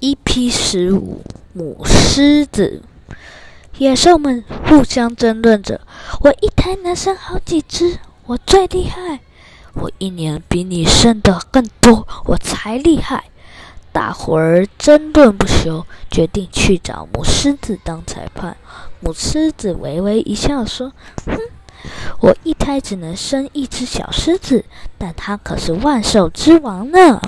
一 p 十五母狮子。野兽们互相争论着我一胎能生好几只我最厉害我一年比你生的更多我才厉害。大伙儿争论不休决定去找母狮子当裁判。母狮子微微一笑说哼我一胎只能生一只小狮子但它可是万兽之王呢。